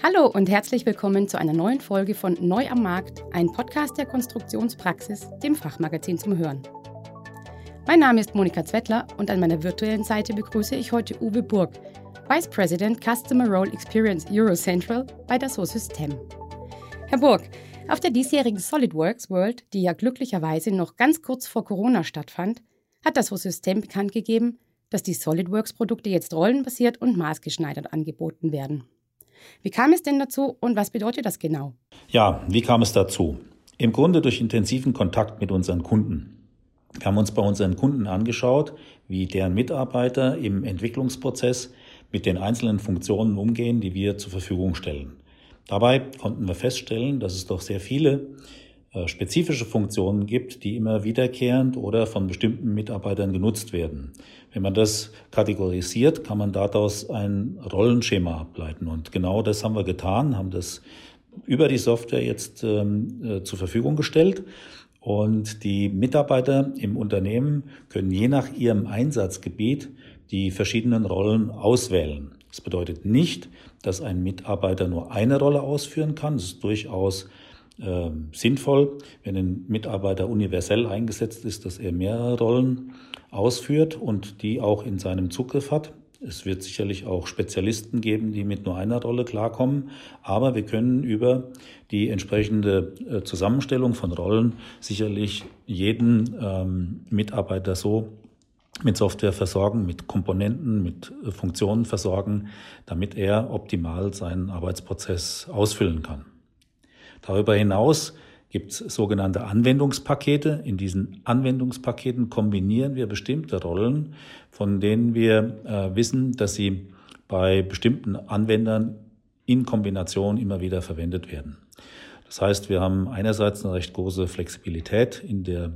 Hallo und herzlich willkommen zu einer neuen Folge von Neu am Markt, ein Podcast der Konstruktionspraxis, dem Fachmagazin zum Hören. Mein Name ist Monika Zwettler und an meiner virtuellen Seite begrüße ich heute Uwe Burg, Vice President Customer Role Experience Eurocentral bei Dassault System. Herr Burg, auf der diesjährigen SolidWorks World, die ja glücklicherweise noch ganz kurz vor Corona stattfand, hat Dassault System bekannt gegeben, dass die SolidWorks-Produkte jetzt rollenbasiert und maßgeschneidert angeboten werden. Wie kam es denn dazu und was bedeutet das genau? Ja, wie kam es dazu? Im Grunde durch intensiven Kontakt mit unseren Kunden. Wir haben uns bei unseren Kunden angeschaut, wie deren Mitarbeiter im Entwicklungsprozess mit den einzelnen Funktionen umgehen, die wir zur Verfügung stellen. Dabei konnten wir feststellen, dass es doch sehr viele spezifische Funktionen gibt, die immer wiederkehrend oder von bestimmten Mitarbeitern genutzt werden. Wenn man das kategorisiert, kann man daraus ein Rollenschema ableiten. Und genau das haben wir getan, haben das über die Software jetzt ähm, äh, zur Verfügung gestellt. Und die Mitarbeiter im Unternehmen können je nach ihrem Einsatzgebiet die verschiedenen Rollen auswählen. Das bedeutet nicht, dass ein Mitarbeiter nur eine Rolle ausführen kann. Es ist durchaus äh, sinnvoll, wenn ein Mitarbeiter universell eingesetzt ist, dass er mehrere Rollen ausführt und die auch in seinem Zugriff hat. Es wird sicherlich auch Spezialisten geben, die mit nur einer Rolle klarkommen, aber wir können über die entsprechende äh, Zusammenstellung von Rollen sicherlich jeden ähm, Mitarbeiter so mit Software versorgen, mit Komponenten, mit äh, Funktionen versorgen, damit er optimal seinen Arbeitsprozess ausfüllen kann. Darüber hinaus gibt es sogenannte Anwendungspakete. In diesen Anwendungspaketen kombinieren wir bestimmte Rollen, von denen wir äh, wissen, dass sie bei bestimmten Anwendern in Kombination immer wieder verwendet werden. Das heißt, wir haben einerseits eine recht große Flexibilität in der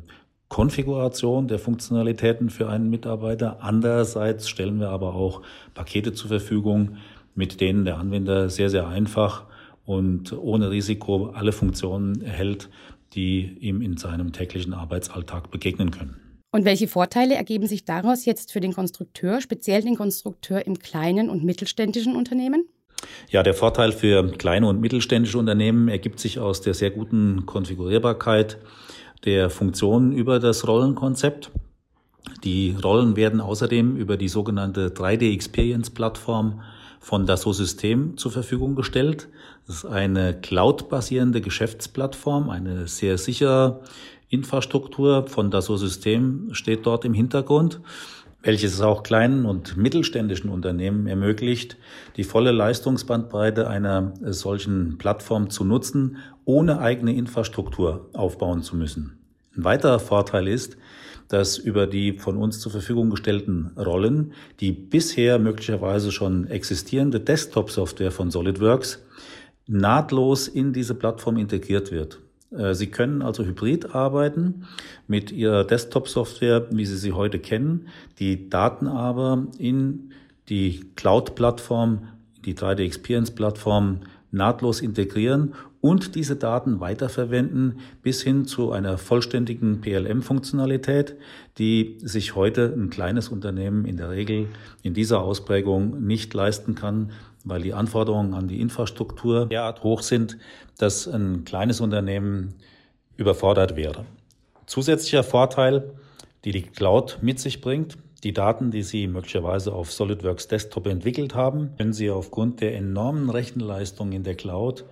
Konfiguration der Funktionalitäten für einen Mitarbeiter. Andererseits stellen wir aber auch Pakete zur Verfügung, mit denen der Anwender sehr, sehr einfach und ohne Risiko alle Funktionen erhält, die ihm in seinem täglichen Arbeitsalltag begegnen können. Und welche Vorteile ergeben sich daraus jetzt für den Konstrukteur, speziell den Konstrukteur im kleinen und mittelständischen Unternehmen? Ja, der Vorteil für kleine und mittelständische Unternehmen ergibt sich aus der sehr guten Konfigurierbarkeit der Funktionen über das Rollenkonzept. Die Rollen werden außerdem über die sogenannte 3D Experience Plattform von Dassault System zur Verfügung gestellt. Das ist eine cloud-basierende Geschäftsplattform, eine sehr sichere Infrastruktur von Dassault System steht dort im Hintergrund, welches es auch kleinen und mittelständischen Unternehmen ermöglicht, die volle Leistungsbandbreite einer solchen Plattform zu nutzen, ohne eigene Infrastruktur aufbauen zu müssen. Ein weiterer Vorteil ist, dass über die von uns zur Verfügung gestellten Rollen die bisher möglicherweise schon existierende Desktop-Software von SolidWorks nahtlos in diese Plattform integriert wird. Äh, sie können also hybrid arbeiten mit Ihrer Desktop-Software, wie Sie sie heute kennen, die Daten aber in die Cloud-Plattform, die 3D Experience-Plattform nahtlos integrieren und diese Daten weiterverwenden bis hin zu einer vollständigen PLM-Funktionalität, die sich heute ein kleines Unternehmen in der Regel in dieser Ausprägung nicht leisten kann, weil die Anforderungen an die Infrastruktur derart hoch sind, dass ein kleines Unternehmen überfordert wäre. Zusätzlicher Vorteil, die die Cloud mit sich bringt, die Daten, die Sie möglicherweise auf SolidWorks Desktop entwickelt haben, können Sie aufgrund der enormen Rechenleistung in der Cloud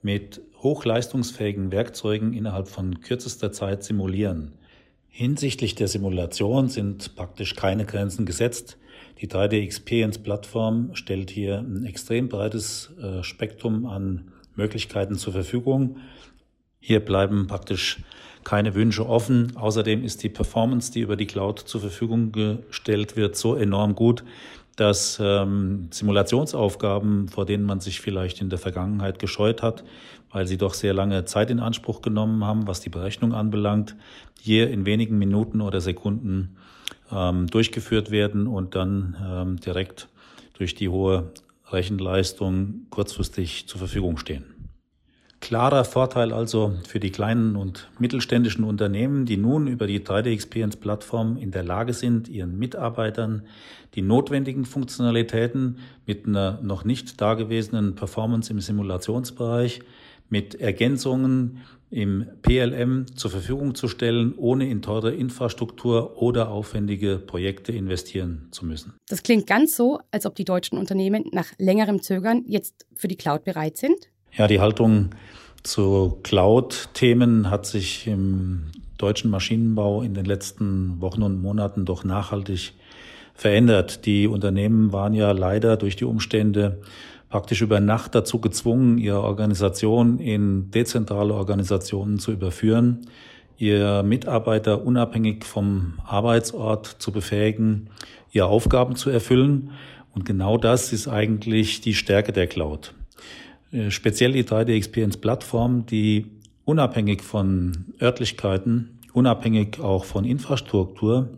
mit hochleistungsfähigen Werkzeugen innerhalb von kürzester Zeit simulieren. Hinsichtlich der Simulation sind praktisch keine Grenzen gesetzt. Die 3D Experience Plattform stellt hier ein extrem breites äh, Spektrum an Möglichkeiten zur Verfügung. Hier bleiben praktisch keine Wünsche offen. Außerdem ist die Performance, die über die Cloud zur Verfügung gestellt wird, so enorm gut, dass ähm, Simulationsaufgaben, vor denen man sich vielleicht in der Vergangenheit gescheut hat, weil sie doch sehr lange Zeit in Anspruch genommen haben, was die Berechnung anbelangt, hier in wenigen Minuten oder Sekunden ähm, durchgeführt werden und dann ähm, direkt durch die hohe Rechenleistung kurzfristig zur Verfügung stehen. Klarer Vorteil also für die kleinen und mittelständischen Unternehmen, die nun über die 3D Experience Plattform in der Lage sind, ihren Mitarbeitern die notwendigen Funktionalitäten mit einer noch nicht dagewesenen Performance im Simulationsbereich, mit Ergänzungen im PLM zur Verfügung zu stellen, ohne in teure Infrastruktur oder aufwendige Projekte investieren zu müssen. Das klingt ganz so, als ob die deutschen Unternehmen nach längerem Zögern jetzt für die Cloud bereit sind. Ja, die Haltung zu Cloud-Themen hat sich im deutschen Maschinenbau in den letzten Wochen und Monaten doch nachhaltig verändert. Die Unternehmen waren ja leider durch die Umstände praktisch über Nacht dazu gezwungen, ihre Organisation in dezentrale Organisationen zu überführen, ihr Mitarbeiter unabhängig vom Arbeitsort zu befähigen, ihre Aufgaben zu erfüllen. Und genau das ist eigentlich die Stärke der Cloud. Äh, speziell die 3D Experience Plattform, die unabhängig von Örtlichkeiten, unabhängig auch von Infrastruktur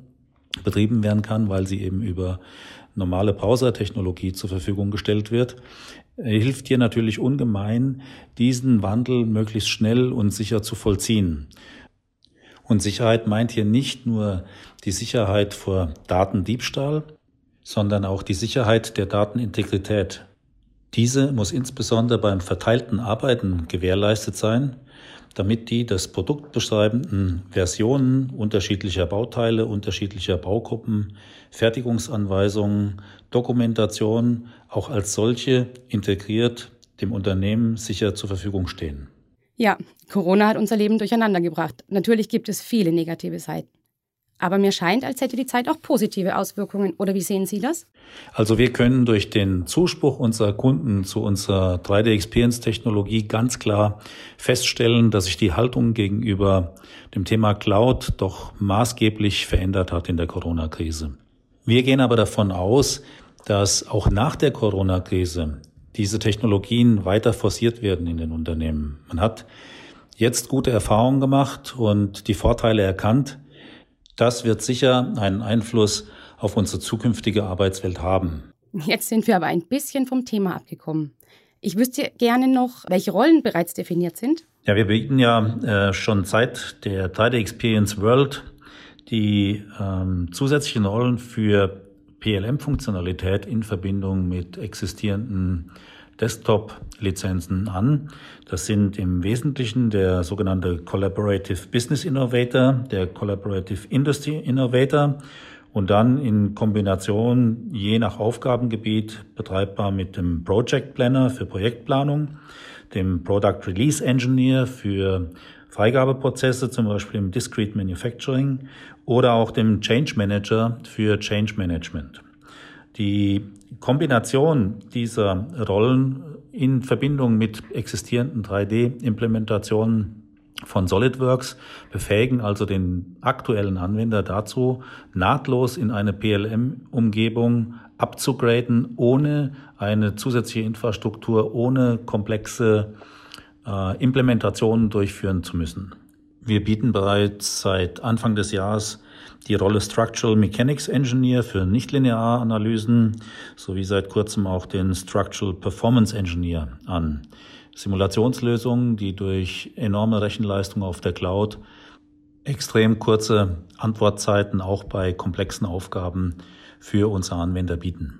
betrieben werden kann, weil sie eben über normale Browser-Technologie zur Verfügung gestellt wird, äh, hilft hier natürlich ungemein, diesen Wandel möglichst schnell und sicher zu vollziehen. Und Sicherheit meint hier nicht nur die Sicherheit vor Datendiebstahl, sondern auch die Sicherheit der Datenintegrität. Diese muss insbesondere beim verteilten Arbeiten gewährleistet sein, damit die das Produkt beschreibenden Versionen unterschiedlicher Bauteile, unterschiedlicher Baugruppen, Fertigungsanweisungen, Dokumentation auch als solche integriert dem Unternehmen sicher zur Verfügung stehen. Ja, Corona hat unser Leben durcheinander gebracht. Natürlich gibt es viele negative Seiten. Aber mir scheint, als hätte die Zeit auch positive Auswirkungen. Oder wie sehen Sie das? Also wir können durch den Zuspruch unserer Kunden zu unserer 3D Experience Technologie ganz klar feststellen, dass sich die Haltung gegenüber dem Thema Cloud doch maßgeblich verändert hat in der Corona-Krise. Wir gehen aber davon aus, dass auch nach der Corona-Krise diese Technologien weiter forciert werden in den Unternehmen. Man hat jetzt gute Erfahrungen gemacht und die Vorteile erkannt, das wird sicher einen Einfluss auf unsere zukünftige Arbeitswelt haben. Jetzt sind wir aber ein bisschen vom Thema abgekommen. Ich wüsste gerne noch, welche Rollen bereits definiert sind. Ja, wir bieten ja äh, schon seit der 3D Experience World die ähm, zusätzlichen Rollen für PLM-Funktionalität in Verbindung mit existierenden Desktop-Lizenzen an. Das sind im Wesentlichen der sogenannte Collaborative Business Innovator, der Collaborative Industry Innovator und dann in Kombination je nach Aufgabengebiet betreibbar mit dem Project Planner für Projektplanung, dem Product Release Engineer für Freigabeprozesse, zum Beispiel im Discrete Manufacturing oder auch dem Change Manager für Change Management. Die Kombination dieser Rollen in Verbindung mit existierenden 3D-Implementationen von SolidWorks befähigen also den aktuellen Anwender dazu, nahtlos in eine PLM-Umgebung abzugraden, ohne eine zusätzliche Infrastruktur, ohne komplexe äh, Implementationen durchführen zu müssen. Wir bieten bereits seit Anfang des Jahres die Rolle Structural Mechanics Engineer für nichtlineare Analysen sowie seit kurzem auch den Structural Performance Engineer an. Simulationslösungen, die durch enorme Rechenleistung auf der Cloud extrem kurze Antwortzeiten auch bei komplexen Aufgaben für unsere Anwender bieten.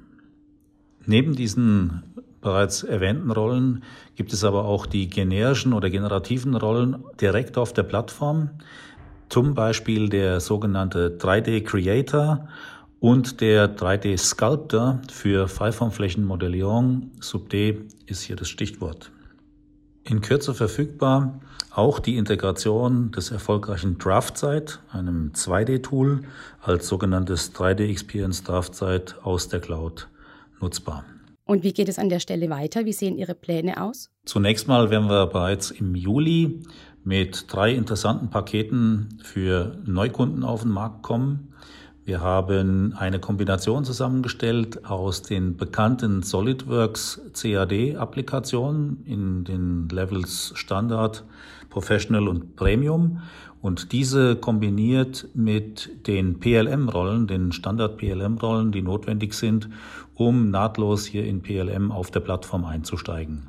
Neben diesen bereits erwähnten Rollen gibt es aber auch die generischen oder generativen Rollen direkt auf der Plattform, zum Beispiel der sogenannte 3D Creator und der 3D Sculptor für Freiformflächenmodellierung. Sub-D ist hier das Stichwort. In Kürze verfügbar auch die Integration des erfolgreichen DraftSite, einem 2D-Tool, als sogenanntes 3D Experience DraftSite aus der Cloud nutzbar. Und wie geht es an der Stelle weiter? Wie sehen Ihre Pläne aus? Zunächst mal werden wir bereits im Juli mit drei interessanten Paketen für Neukunden auf den Markt kommen. Wir haben eine Kombination zusammengestellt aus den bekannten SolidWorks CAD-Applikationen in den Levels Standard, Professional und Premium und diese kombiniert mit den PLM-Rollen, den Standard-PLM-Rollen, die notwendig sind, um nahtlos hier in PLM auf der Plattform einzusteigen.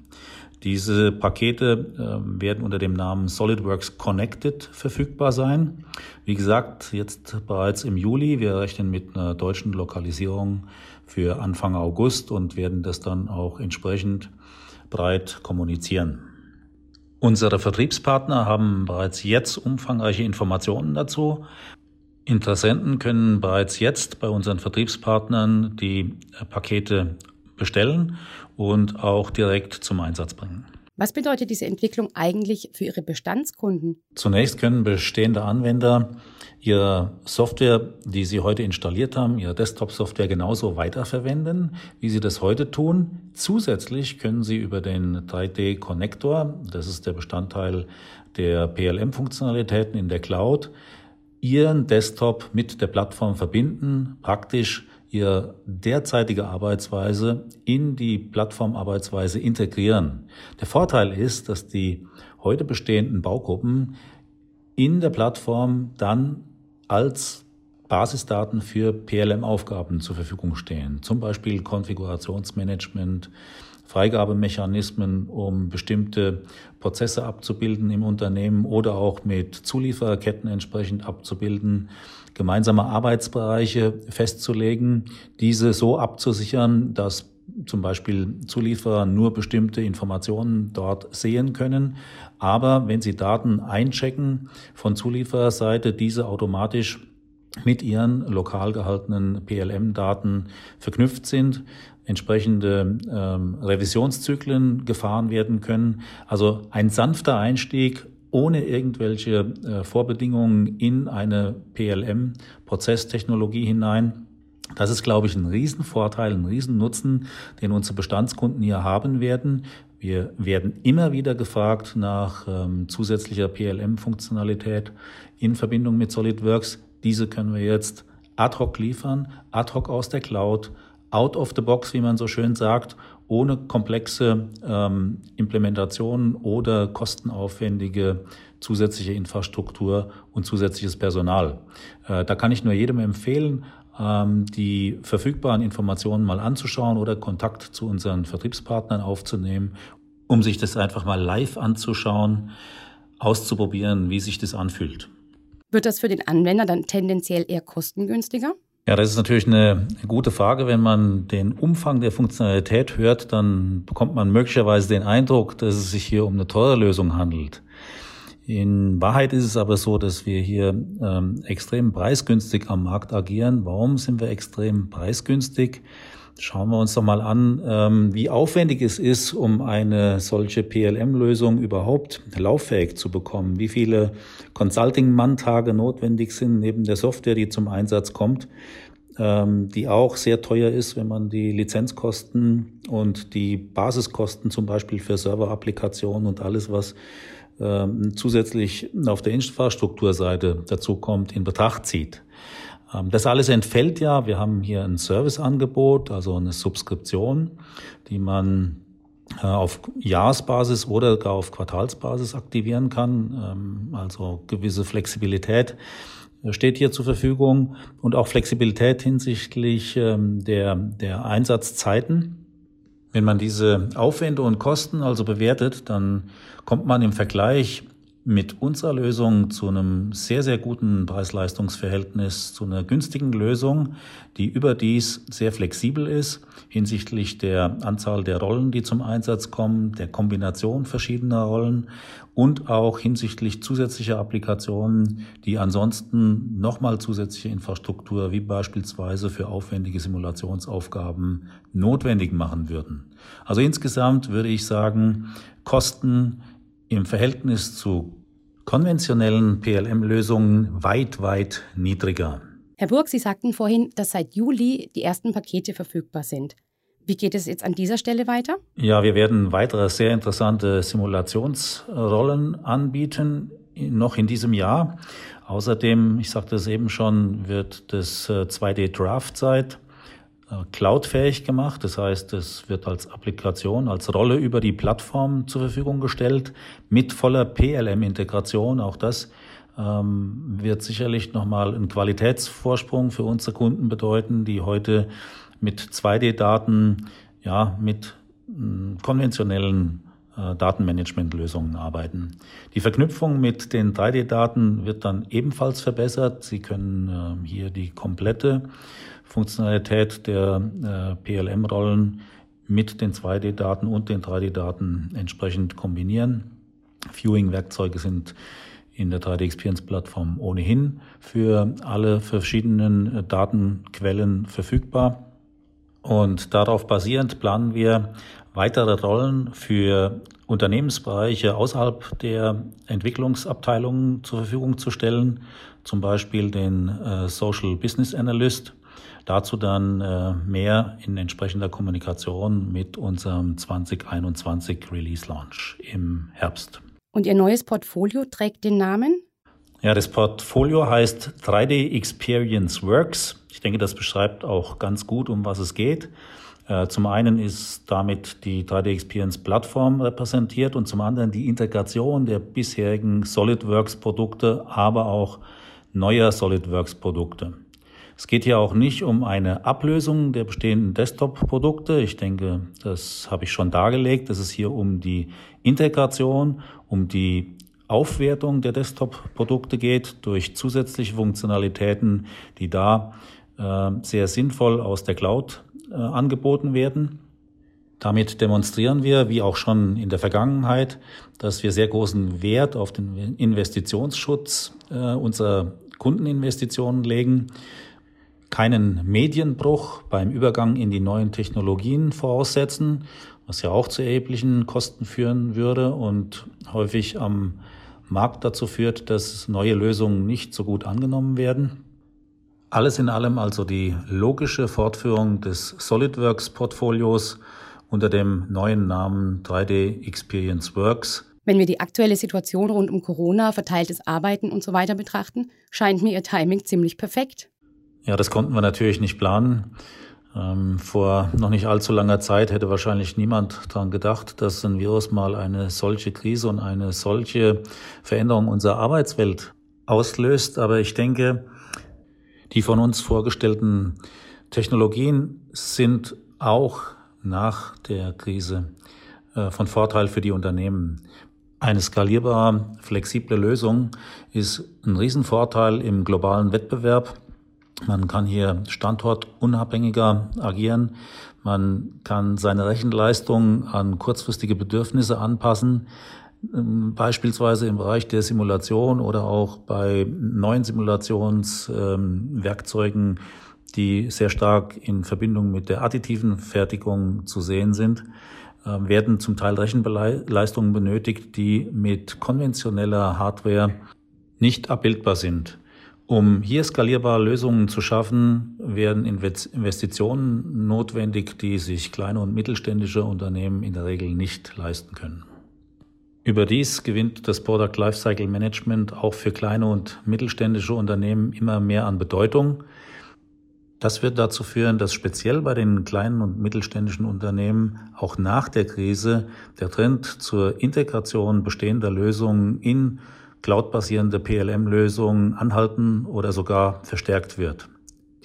Diese Pakete äh, werden unter dem Namen SolidWorks Connected verfügbar sein. Wie gesagt, jetzt bereits im Juli. Wir rechnen mit einer deutschen Lokalisierung für Anfang August und werden das dann auch entsprechend breit kommunizieren. Unsere Vertriebspartner haben bereits jetzt umfangreiche Informationen dazu. Interessenten können bereits jetzt bei unseren Vertriebspartnern die Pakete bestellen und auch direkt zum Einsatz bringen. Was bedeutet diese Entwicklung eigentlich für Ihre Bestandskunden? Zunächst können bestehende Anwender ihre Software, die sie heute installiert haben, ihre Desktop-Software genauso weiterverwenden, wie sie das heute tun. Zusätzlich können sie über den 3D-Connector, das ist der Bestandteil der PLM-Funktionalitäten in der Cloud, ihren Desktop mit der Plattform verbinden, praktisch ihre derzeitige Arbeitsweise in die Plattformarbeitsweise integrieren. Der Vorteil ist, dass die heute bestehenden Baugruppen in der Plattform dann als Basisdaten für PLM-Aufgaben zur Verfügung stehen. Zum Beispiel Konfigurationsmanagement, Freigabemechanismen, um bestimmte Prozesse abzubilden im Unternehmen oder auch mit Zuliefererketten entsprechend abzubilden, gemeinsame Arbeitsbereiche festzulegen, diese so abzusichern, dass zum Beispiel Zulieferer nur bestimmte Informationen dort sehen können. Aber wenn sie Daten einchecken von Zuliefererseite, diese automatisch mit ihren lokal gehaltenen PLM-Daten verknüpft sind, entsprechende ähm, Revisionszyklen gefahren werden können. Also ein sanfter Einstieg ohne irgendwelche äh, Vorbedingungen in eine PLM-Prozesstechnologie hinein. Das ist, glaube ich, ein Riesenvorteil, ein Riesennutzen, den unsere Bestandskunden hier haben werden. Wir werden immer wieder gefragt nach ähm, zusätzlicher PLM-Funktionalität in Verbindung mit SolidWorks. Diese können wir jetzt ad hoc liefern, ad hoc aus der Cloud, out of the box, wie man so schön sagt, ohne komplexe ähm, Implementationen oder kostenaufwendige zusätzliche Infrastruktur und zusätzliches Personal. Äh, da kann ich nur jedem empfehlen, ähm, die verfügbaren Informationen mal anzuschauen oder Kontakt zu unseren Vertriebspartnern aufzunehmen, um sich das einfach mal live anzuschauen, auszuprobieren, wie sich das anfühlt. Wird das für den Anwender dann tendenziell eher kostengünstiger? Ja, das ist natürlich eine gute Frage. Wenn man den Umfang der Funktionalität hört, dann bekommt man möglicherweise den Eindruck, dass es sich hier um eine teure Lösung handelt. In Wahrheit ist es aber so, dass wir hier ähm, extrem preisgünstig am Markt agieren. Warum sind wir extrem preisgünstig? Schauen wir uns doch mal an, ähm, wie aufwendig es ist, um eine solche PLM-Lösung überhaupt lauffähig zu bekommen. Wie viele Consulting-Manntage notwendig sind neben der Software, die zum Einsatz kommt, ähm, die auch sehr teuer ist, wenn man die Lizenzkosten und die Basiskosten zum Beispiel für Server-Applikationen und alles, was ähm, zusätzlich auf der Infrastrukturseite dazu kommt, in Betracht zieht. Ähm, das alles entfällt ja. Wir haben hier ein Serviceangebot, also eine Subskription, die man äh, auf Jahresbasis oder gar auf Quartalsbasis aktivieren kann. Ähm, also gewisse Flexibilität steht hier zur Verfügung und auch Flexibilität hinsichtlich ähm, der, der Einsatzzeiten. Wenn man diese Aufwände und Kosten also bewertet, dann kommt man im Vergleich mit unserer Lösung zu einem sehr, sehr guten Preis-Leistungs-Verhältnis, zu einer günstigen Lösung, die überdies sehr flexibel ist hinsichtlich der Anzahl der Rollen, die zum Einsatz kommen, der Kombination verschiedener Rollen und auch hinsichtlich zusätzlicher Applikationen, die ansonsten nochmal zusätzliche Infrastruktur wie beispielsweise für aufwendige Simulationsaufgaben notwendig machen würden. Also insgesamt würde ich sagen, Kosten im Verhältnis zu konventionellen PLM-Lösungen weit, weit niedriger. Herr Burg, Sie sagten vorhin, dass seit Juli die ersten Pakete verfügbar sind. Wie geht es jetzt an dieser Stelle weiter? Ja, wir werden weitere sehr interessante Simulationsrollen anbieten, noch in diesem Jahr. Außerdem, ich sagte es eben schon, wird das 2D-Draft-Site äh, cloudfähig gemacht. Das heißt, es wird als Applikation, als Rolle über die Plattform zur Verfügung gestellt mit voller PLM-Integration. Auch das ähm, wird sicherlich nochmal einen Qualitätsvorsprung für unsere Kunden bedeuten, die heute mit 2D-Daten, ja, mit hm, konventionellen äh, Datenmanagementlösungen arbeiten. Die Verknüpfung mit den 3D-Daten wird dann ebenfalls verbessert. Sie können äh, hier die komplette Funktionalität der äh, PLM-Rollen mit den 2D-Daten und den 3D-Daten entsprechend kombinieren. Viewing-Werkzeuge sind in der 3D Experience Plattform ohnehin für alle verschiedenen Datenquellen verfügbar. Und darauf basierend planen wir weitere Rollen für Unternehmensbereiche außerhalb der Entwicklungsabteilungen zur Verfügung zu stellen, zum Beispiel den äh, Social Business Analyst. Dazu dann äh, mehr in entsprechender Kommunikation mit unserem 2021 Release Launch im Herbst. Und Ihr neues Portfolio trägt den Namen? Ja, das Portfolio heißt 3D Experience Works. Ich denke, das beschreibt auch ganz gut, um was es geht. Äh, zum einen ist damit die 3D Experience Plattform repräsentiert und zum anderen die Integration der bisherigen SolidWorks Produkte, aber auch neuer SolidWorks Produkte. Es geht hier auch nicht um eine Ablösung der bestehenden Desktop-Produkte. Ich denke, das habe ich schon dargelegt. Es ist hier um die Integration, um die Aufwertung der Desktop-Produkte geht durch zusätzliche Funktionalitäten, die da äh, sehr sinnvoll aus der Cloud äh, angeboten werden. Damit demonstrieren wir, wie auch schon in der Vergangenheit, dass wir sehr großen Wert auf den Investitionsschutz äh, unserer Kundeninvestitionen legen, keinen Medienbruch beim Übergang in die neuen Technologien voraussetzen, was ja auch zu erheblichen Kosten führen würde und häufig am Markt dazu führt, dass neue Lösungen nicht so gut angenommen werden. Alles in allem also die logische Fortführung des SolidWorks-Portfolios unter dem neuen Namen 3D Experience Works. Wenn wir die aktuelle Situation rund um Corona, verteiltes Arbeiten und so weiter betrachten, scheint mir Ihr Timing ziemlich perfekt. Ja, das konnten wir natürlich nicht planen. Ähm, vor noch nicht allzu langer Zeit hätte wahrscheinlich niemand daran gedacht, dass ein Virus mal eine solche Krise und eine solche Veränderung unserer Arbeitswelt auslöst. Aber ich denke, die von uns vorgestellten Technologien sind auch nach der Krise äh, von Vorteil für die Unternehmen. Eine skalierbare, flexible Lösung ist ein Riesenvorteil im globalen Wettbewerb. Man kann hier standortunabhängiger agieren. Man kann seine Rechenleistung an kurzfristige Bedürfnisse anpassen. Ähm, beispielsweise im Bereich der Simulation oder auch bei neuen Simulationswerkzeugen, die sehr stark in Verbindung mit der additiven Fertigung zu sehen sind, ähm, werden zum Teil Rechenleistungen benötigt, die mit konventioneller Hardware nicht abbildbar sind. Um hier skalierbare Lösungen zu schaffen, werden Investitionen notwendig, die sich kleine und mittelständische Unternehmen in der Regel nicht leisten können. Überdies gewinnt das Product Lifecycle Management auch für kleine und mittelständische Unternehmen immer mehr an Bedeutung. Das wird dazu führen, dass speziell bei den kleinen und mittelständischen Unternehmen auch nach der Krise der Trend zur Integration bestehender Lösungen in cloudbasierende PLM-Lösungen anhalten oder sogar verstärkt wird.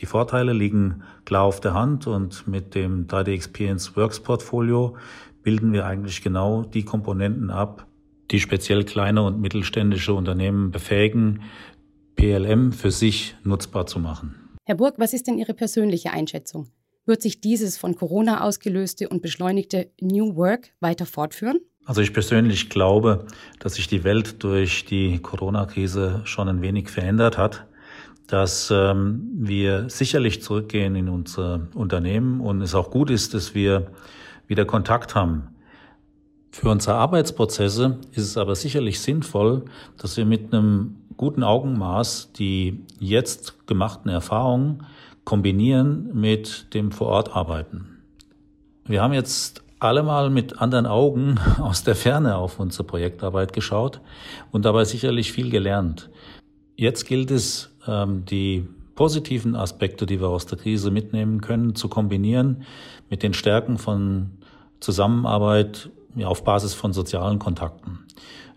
Die Vorteile liegen klar auf der Hand und mit dem 3D Experience Works Portfolio bilden wir eigentlich genau die Komponenten ab, die speziell kleine und mittelständische Unternehmen befähigen, PLM für sich nutzbar zu machen. Herr Burg, was ist denn Ihre persönliche Einschätzung? Wird sich dieses von Corona ausgelöste und beschleunigte New Work weiter fortführen? Also ich persönlich glaube, dass sich die Welt durch die Corona-Krise schon ein wenig verändert hat, dass ähm, wir sicherlich zurückgehen in unsere Unternehmen und es auch gut ist, dass wir wieder Kontakt haben. Für unsere Arbeitsprozesse ist es aber sicherlich sinnvoll, dass wir mit einem guten Augenmaß die jetzt gemachten Erfahrungen kombinieren mit dem Vorortarbeiten. Wir haben jetzt alle mal mit anderen Augen aus der Ferne auf unsere Projektarbeit geschaut und dabei sicherlich viel gelernt. Jetzt gilt es, ähm, die positiven Aspekte, die wir aus der Krise mitnehmen können, zu kombinieren mit den Stärken von Zusammenarbeit auf Basis von sozialen Kontakten.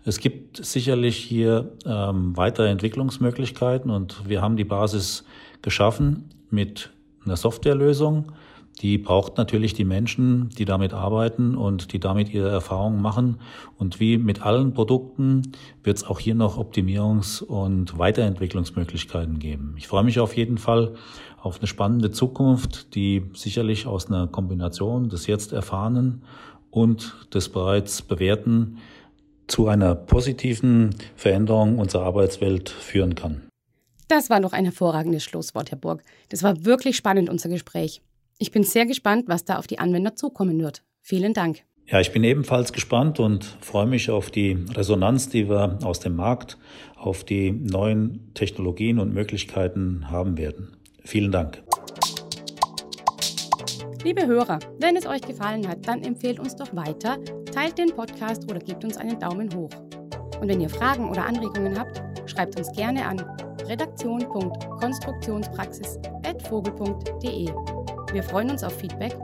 Es gibt sicherlich hier ähm, weitere Entwicklungsmöglichkeiten und wir haben die Basis geschaffen mit einer Softwarelösung, die braucht natürlich die Menschen, die damit arbeiten und die damit ihre Erfahrungen machen. Und wie mit allen Produkten wird es auch hier noch Optimierungs- und Weiterentwicklungsmöglichkeiten geben. Ich freue mich auf jeden Fall auf eine spannende Zukunft, die sicherlich aus einer Kombination des jetzt Erfahrenen und des bereits Bewährten zu einer positiven Veränderung unserer Arbeitswelt führen kann. Das war noch ein hervorragendes Schlusswort, Herr Burg. Das war wirklich spannend, unser Gespräch. Ich bin sehr gespannt, was da auf die Anwender zukommen wird. Vielen Dank. Ja, ich bin ebenfalls gespannt und freue mich auf die Resonanz, die wir aus dem Markt, auf die neuen Technologien und Möglichkeiten haben werden. Vielen Dank. Liebe Hörer, wenn es euch gefallen hat, dann empfehlt uns doch weiter, teilt den Podcast oder gebt uns einen Daumen hoch. Und wenn ihr Fragen oder Anregungen habt, schreibt uns gerne an redaktion.konstruktionspraxis.vogel.de. Wir freuen uns auf Feedback